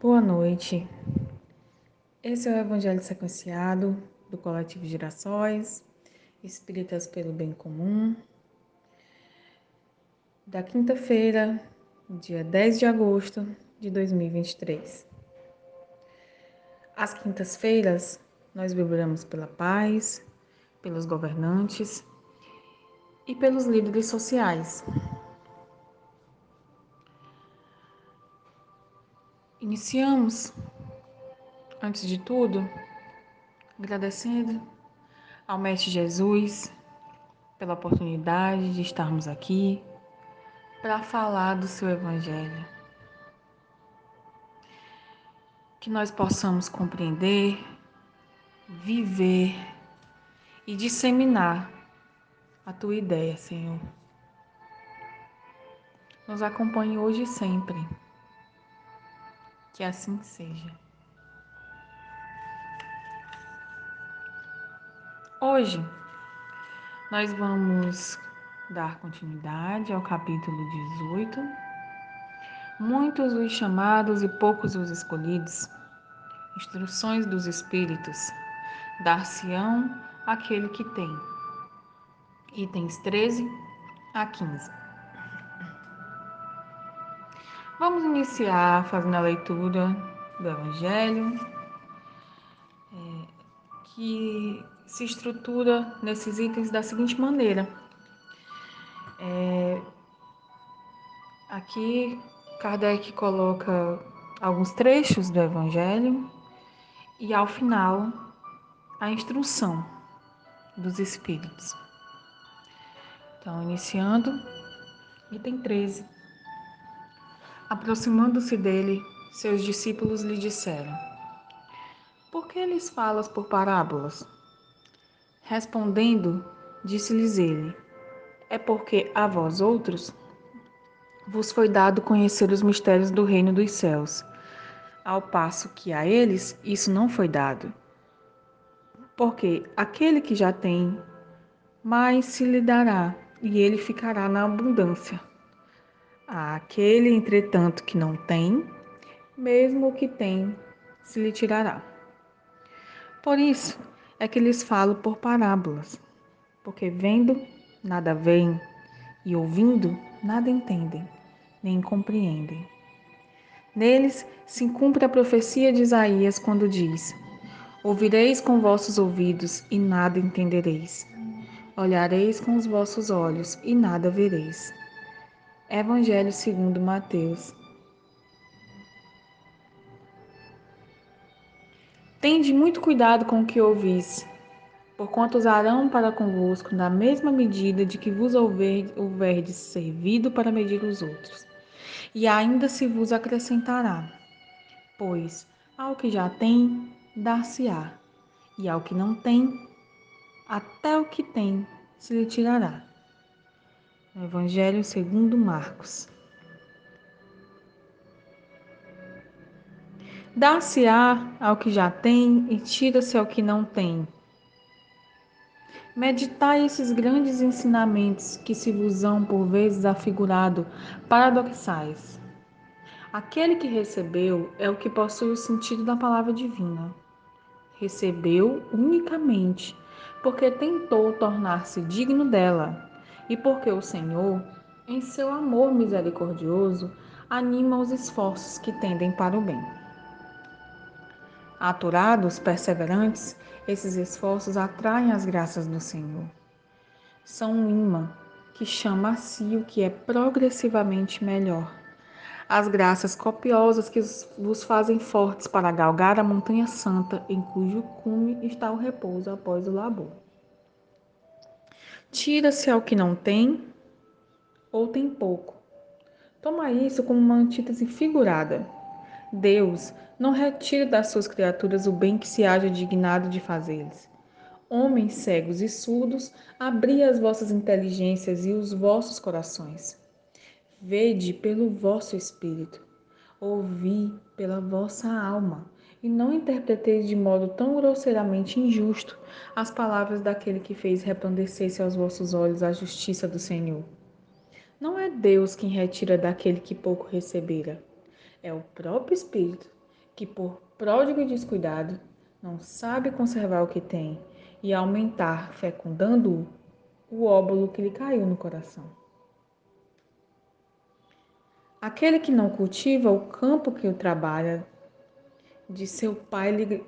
Boa noite. Esse é o Evangelho Sequenciado do Coletivo Girassóis, Espíritas pelo Bem Comum, da quinta-feira, dia 10 de agosto de 2023. Às quintas-feiras, nós vibramos pela paz, pelos governantes e pelos líderes sociais. Iniciamos, antes de tudo, agradecendo ao Mestre Jesus pela oportunidade de estarmos aqui para falar do seu Evangelho. Que nós possamos compreender, viver e disseminar a tua ideia, Senhor. Nos acompanhe hoje e sempre. Que assim seja. Hoje nós vamos dar continuidade ao capítulo 18. Muitos os chamados e poucos os escolhidos. Instruções dos Espíritos. Dar-se-ão aquele que tem. Itens 13 a 15. Vamos iniciar fazendo a leitura do Evangelho, é, que se estrutura nesses itens da seguinte maneira. É, aqui, Kardec coloca alguns trechos do Evangelho e, ao final, a instrução dos Espíritos. Então, iniciando, item 13. Aproximando-se dele, seus discípulos lhe disseram: Por que lhes falas por parábolas? Respondendo, disse-lhes ele: É porque a vós outros vos foi dado conhecer os mistérios do reino dos céus, ao passo que a eles isso não foi dado. Porque aquele que já tem, mais se lhe dará, e ele ficará na abundância Aquele, entretanto, que não tem, mesmo o que tem, se lhe tirará. Por isso é que lhes falo por parábolas, porque vendo, nada veem, e ouvindo, nada entendem, nem compreendem. Neles se cumpre a profecia de Isaías quando diz: Ouvireis com vossos ouvidos e nada entendereis. Olhareis com os vossos olhos e nada vereis. Evangelho segundo Mateus. Tende muito cuidado com o que ouvis, porquanto usarão para convosco na mesma medida de que vos houverdes servido para medir os outros. E ainda se vos acrescentará, pois ao que já tem, dar-se-á, e ao que não tem, até o que tem se lhe tirará. Evangelho segundo Marcos. Dá-se-á ao que já tem e tira-se ao que não tem. Meditai esses grandes ensinamentos que se vos hão por vezes afigurado paradoxais. Aquele que recebeu é o que possui o sentido da palavra divina. Recebeu unicamente porque tentou tornar-se digno dela e porque o Senhor, em seu amor misericordioso, anima os esforços que tendem para o bem. Aturados, perseverantes, esses esforços atraem as graças do Senhor. São um imã que chama a si o que é progressivamente melhor. As graças copiosas que vos fazem fortes para galgar a montanha santa em cujo cume está o repouso após o labor. Tira-se ao que não tem ou tem pouco. Toma isso como uma antítese figurada. Deus não retira das suas criaturas o bem que se haja dignado de fazê-los. Homens cegos e surdos, abri as vossas inteligências e os vossos corações. Vede pelo vosso espírito, ouvi pela vossa alma e não interpreteis de modo tão grosseiramente injusto as palavras daquele que fez resplandecer-se aos vossos olhos a justiça do Senhor. Não é Deus quem retira daquele que pouco recebera, é o próprio Espírito que por pródigo e descuidado não sabe conservar o que tem e aumentar, fecundando-o, o óbolo que lhe caiu no coração. Aquele que não cultiva o campo que o trabalha, de seu pai lhe,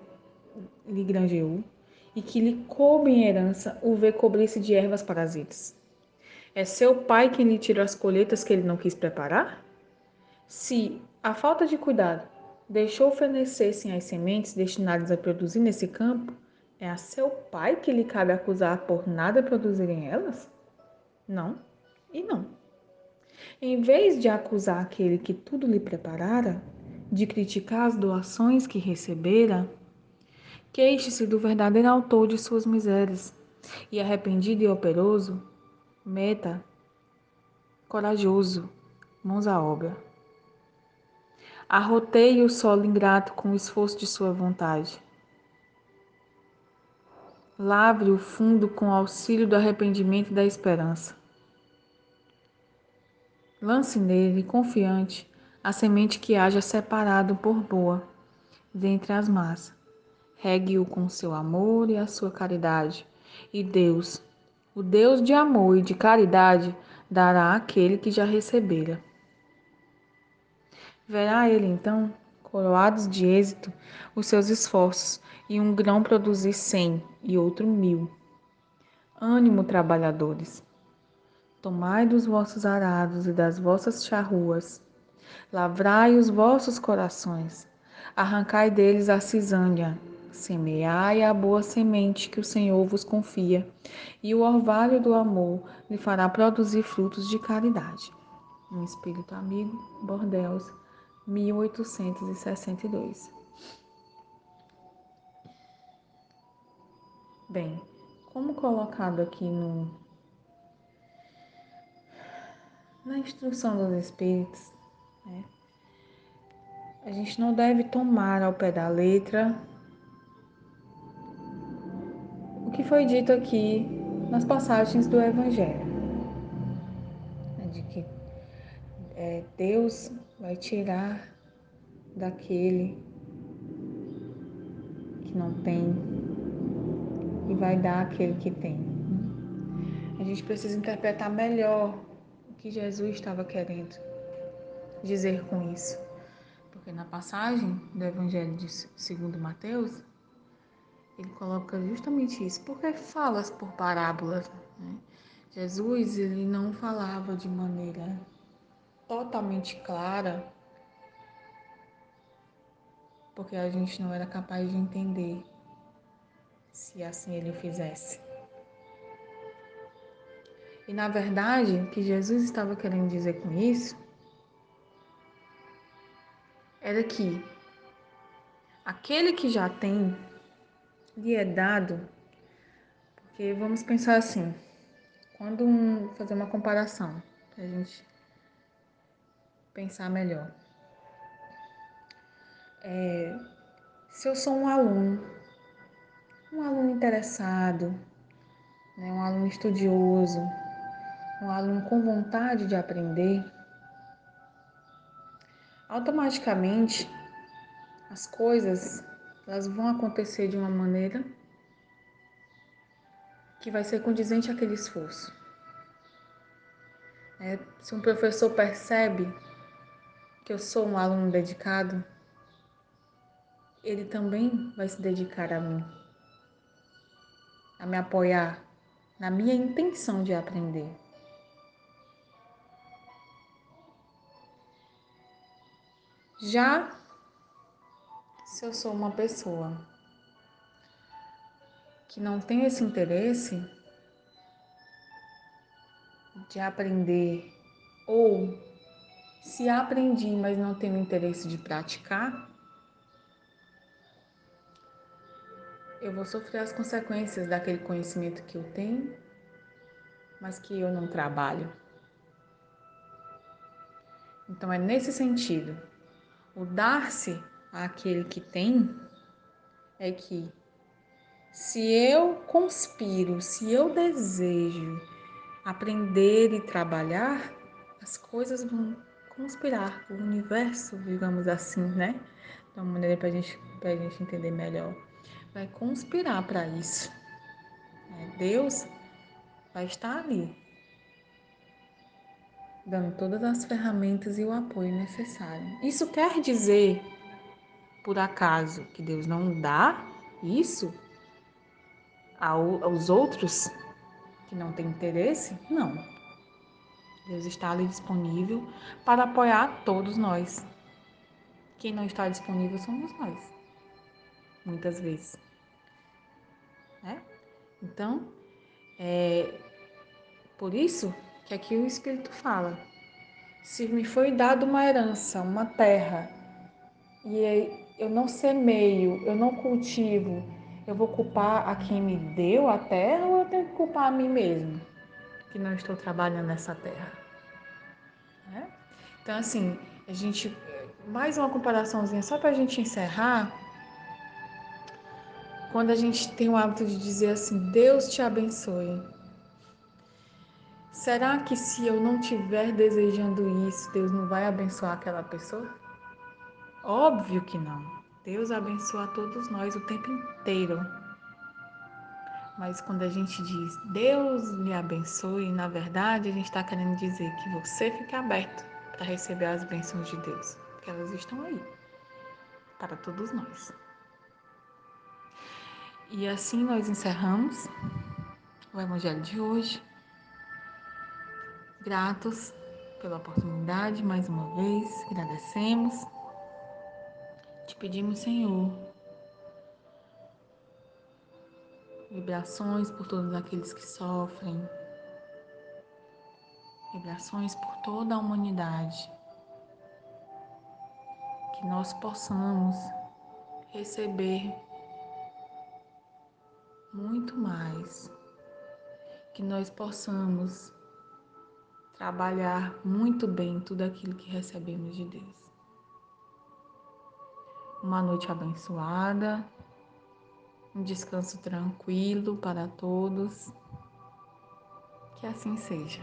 e que lhe coube em herança o vê cobrir-se de ervas parasitas. É seu pai quem lhe tira as colheitas que ele não quis preparar? Se a falta de cuidado deixou fenecer-se as sementes destinadas a produzir nesse campo, é a seu pai que lhe cabe acusar por nada produzirem elas? Não e não. Em vez de acusar aquele que tudo lhe preparara, de criticar as doações que recebera, queixe-se do verdadeiro autor de suas misérias e, arrependido e operoso, meta, corajoso, mãos à obra. Arroteie o solo ingrato com o esforço de sua vontade. Lavre o fundo com o auxílio do arrependimento e da esperança. Lance nele, confiante, a semente que haja separado por boa, dentre as más. Regue-o com seu amor e a sua caridade. E Deus, o Deus de amor e de caridade, dará àquele que já recebera. Verá ele então, coroados de êxito, os seus esforços, e um grão produzir cem e outro mil. Ânimo, trabalhadores! Tomai dos vossos arados e das vossas charruas, lavrai os vossos corações, arrancai deles a cisânia, semeai a boa semente que o Senhor vos confia, e o orvalho do amor lhe fará produzir frutos de caridade. Um Espírito Amigo, Bordeus, 1862. Bem, como colocado aqui no na instrução dos espíritos, né? a gente não deve tomar ao pé da letra o que foi dito aqui nas passagens do Evangelho, né? de que é, Deus vai tirar daquele que não tem e vai dar àquele que tem. A gente precisa interpretar melhor que Jesus estava querendo dizer com isso. Porque na passagem do Evangelho de segundo Mateus, ele coloca justamente isso. Porque falas por parábolas. Né? Jesus ele não falava de maneira totalmente clara, porque a gente não era capaz de entender se assim ele fizesse. E na verdade, o que Jesus estava querendo dizer com isso era que aquele que já tem lhe é dado, porque vamos pensar assim, quando um, fazer uma comparação, para a gente pensar melhor. É, se eu sou um aluno, um aluno interessado, né, um aluno estudioso, um aluno com vontade de aprender, automaticamente as coisas elas vão acontecer de uma maneira que vai ser condizente àquele esforço. É, se um professor percebe que eu sou um aluno dedicado, ele também vai se dedicar a mim, a me apoiar na minha intenção de aprender. Já se eu sou uma pessoa que não tem esse interesse de aprender ou se aprendi, mas não tenho interesse de praticar, eu vou sofrer as consequências daquele conhecimento que eu tenho, mas que eu não trabalho. Então é nesse sentido o dar-se àquele que tem é que se eu conspiro, se eu desejo aprender e trabalhar, as coisas vão conspirar, o universo, digamos assim, né? de uma maneira para gente, a gente entender melhor, vai conspirar para isso. Né? Deus vai estar ali, dando todas as ferramentas e o apoio necessário. Isso quer dizer, por acaso, que Deus não dá isso aos outros que não têm interesse? Não. Deus está ali disponível para apoiar todos nós. Quem não está disponível somos nós, muitas vezes. Né? Então, é por isso que aqui o Espírito fala: se me foi dado uma herança, uma terra, e eu não semeio, eu não cultivo, eu vou culpar a quem me deu a terra ou eu tenho que culpar a mim mesmo, que não estou trabalhando nessa terra? Né? Então, assim, a gente mais uma comparaçãozinha só para a gente encerrar. Quando a gente tem o hábito de dizer assim, Deus te abençoe. Será que se eu não estiver desejando isso, Deus não vai abençoar aquela pessoa? Óbvio que não. Deus abençoa todos nós o tempo inteiro. Mas quando a gente diz Deus me abençoe, na verdade a gente está querendo dizer que você fique aberto para receber as bênçãos de Deus que elas estão aí para todos nós. E assim nós encerramos o Evangelho de hoje. Gratos pela oportunidade, mais uma vez, agradecemos. Te pedimos, Senhor, vibrações por todos aqueles que sofrem, vibrações por toda a humanidade que nós possamos receber muito mais, que nós possamos trabalhar muito bem tudo aquilo que recebemos de Deus. Uma noite abençoada, um descanso tranquilo para todos. Que assim seja.